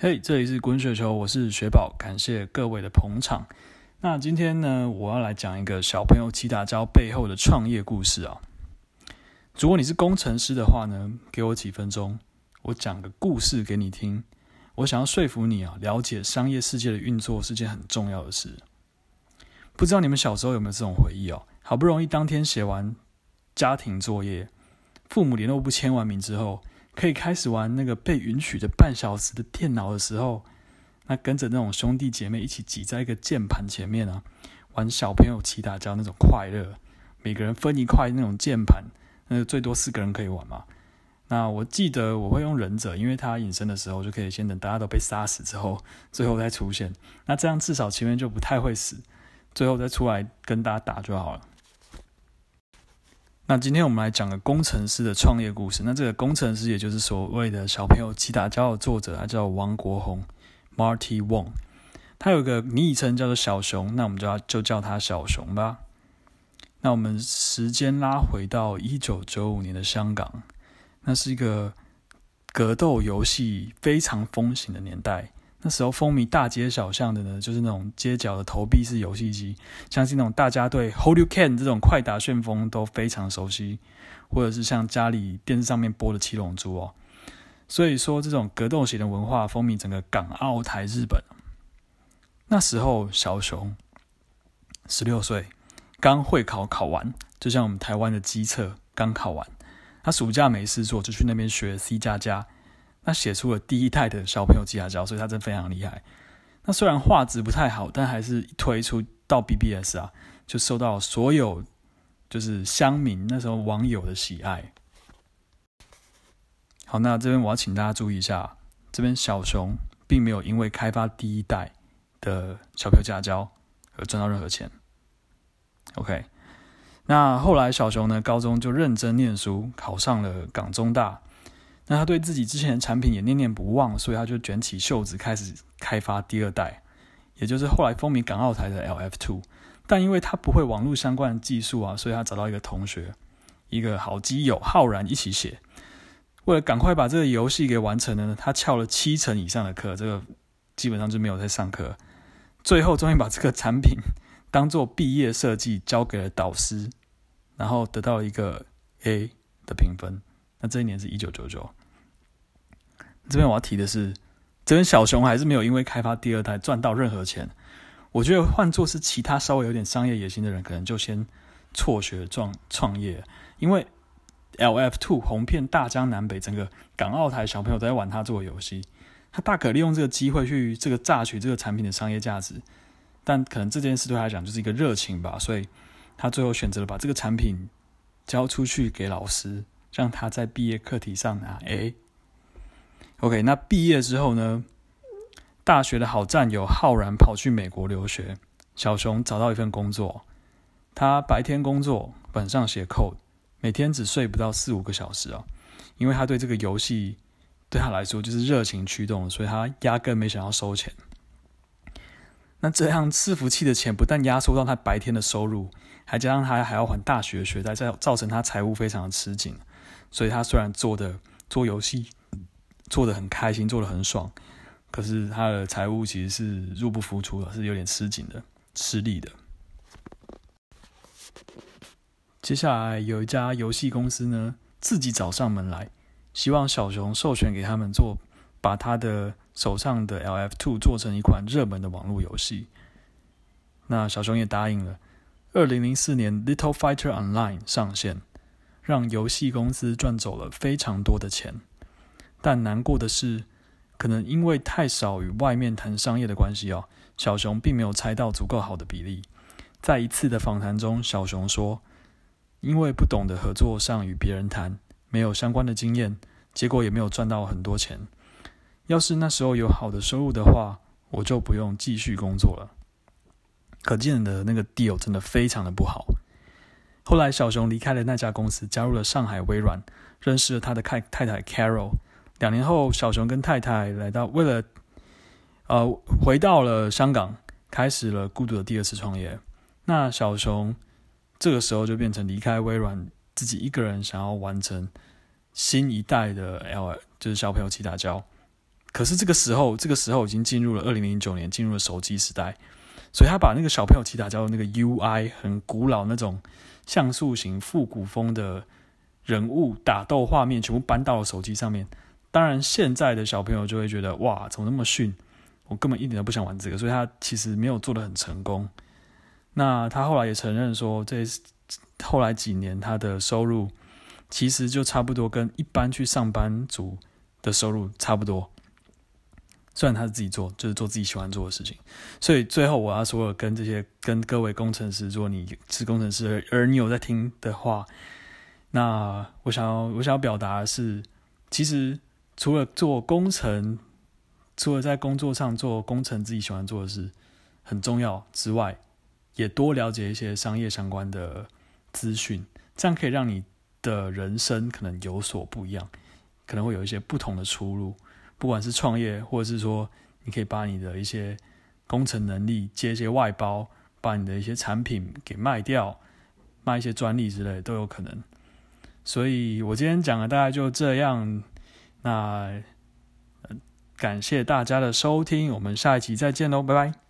嘿，这里是滚雪球，我是雪宝，感谢各位的捧场。那今天呢，我要来讲一个小朋友起打胶背后的创业故事啊。如果你是工程师的话呢，给我几分钟，我讲个故事给你听。我想要说服你啊，了解商业世界的运作是件很重要的事。不知道你们小时候有没有这种回忆哦？好不容易当天写完家庭作业，父母联络簿签完名之后。可以开始玩那个被允许的半小时的电脑的时候，那跟着那种兄弟姐妹一起挤在一个键盘前面啊，玩小朋友起打架那种快乐，每个人分一块那种键盘，那最多四个人可以玩嘛。那我记得我会用忍者，因为他隐身的时候就可以先等大家都被杀死之后，最后再出现。那这样至少前面就不太会死，最后再出来跟大家打就好了。那今天我们来讲个工程师的创业故事。那这个工程师，也就是所谓的小朋友起打交的作者，他叫王国宏 （Marty Wong）。他有个昵称叫做小熊，那我们就要就叫他小熊吧。那我们时间拉回到一九九五年的香港，那是一个格斗游戏非常风行的年代。那时候风靡大街小巷的呢，就是那种街角的投币式游戏机，相信那种大家对 Hold You Can 这种快打旋风都非常熟悉，或者是像家里电视上面播的七龙珠哦。所以说，这种格斗型的文化风靡整个港澳台日本。那时候小熊十六岁，刚会考考完，就像我们台湾的机测刚考完，他暑假没事做，就去那边学 C 加加。那写出了第一代的小朋友吉他胶，所以他真非常厉害。那虽然画质不太好，但还是推出到 BBS 啊，就受到所有就是乡民那时候网友的喜爱。好，那这边我要请大家注意一下，这边小熊并没有因为开发第一代的小朋友吉他胶而赚到任何钱。OK，那后来小熊呢，高中就认真念书，考上了港中大。那他对自己之前的产品也念念不忘，所以他就卷起袖子开始开发第二代，也就是后来风靡港澳台的 LF Two。但因为他不会网络相关的技术啊，所以他找到一个同学，一个好基友浩然一起写。为了赶快把这个游戏给完成呢，他翘了七成以上的课，这个基本上就没有在上课。最后终于把这个产品当做毕业设计交给了导师，然后得到了一个 A 的评分。那这一年是一九九九。这边我要提的是，这边小熊还是没有因为开发第二代赚到任何钱。我觉得换做是其他稍微有点商业野心的人，可能就先辍学创创业。因为 LF Two 红遍大江南北，整个港澳台小朋友都在玩他做的游戏，他大可利用这个机会去这个榨取这个产品的商业价值。但可能这件事对他来讲就是一个热情吧，所以他最后选择了把这个产品交出去给老师。让他在毕业课题上拿 A。OK，那毕业之后呢？大学的好战友浩然跑去美国留学，小熊找到一份工作。他白天工作，本上写 code，每天只睡不到四五个小时啊。因为他对这个游戏对他来说就是热情驱动，所以他压根没想要收钱。那这样伺服器的钱不但压缩到他白天的收入，还加上他还要还大学学贷，造造成他财务非常的吃紧。所以他虽然做的做游戏做的很开心，做的很爽，可是他的财务其实是入不敷出的，是有点吃紧的、吃力的。接下来有一家游戏公司呢，自己找上门来，希望小熊授权给他们做，把他的手上的 LF Two 做成一款热门的网络游戏。那小熊也答应了。二零零四年，Little Fighter Online 上线。让游戏公司赚走了非常多的钱，但难过的是，可能因为太少与外面谈商业的关系哦，小熊并没有猜到足够好的比例。在一次的访谈中，小熊说：“因为不懂得合作上与别人谈，没有相关的经验，结果也没有赚到很多钱。要是那时候有好的收入的话，我就不用继续工作了。”可见的那个 deal 真的非常的不好。后来，小熊离开了那家公司，加入了上海微软，认识了他的太太太 Carol。两年后，小熊跟太太来到，为了呃回到了香港，开始了孤独的第二次创业。那小熊这个时候就变成离开微软，自己一个人想要完成新一代的 L，就是小朋友起打胶，可是这个时候，这个时候已经进入了二零零九年，进入了手机时代，所以他把那个小朋友骑打叫那个 UI 很古老那种像素型复古风的人物打斗画面，全部搬到了手机上面。当然，现在的小朋友就会觉得哇，怎么那么逊？我根本一点都不想玩这个，所以他其实没有做的很成功。那他后来也承认说，这后来几年他的收入其实就差不多跟一般去上班族的收入差不多。虽然他是自己做，就是做自己喜欢做的事情，所以最后我要说，跟这些跟各位工程师，如果你是工程师，而你有在听的话，那我想要我想要表达的是，其实除了做工程，除了在工作上做工程自己喜欢做的事很重要之外，也多了解一些商业相关的资讯，这样可以让你的人生可能有所不一样，可能会有一些不同的出路。不管是创业，或者是说，你可以把你的一些工程能力接一些外包，把你的一些产品给卖掉，卖一些专利之类都有可能。所以我今天讲的大概就这样。那感谢大家的收听，我们下一期再见喽，拜拜。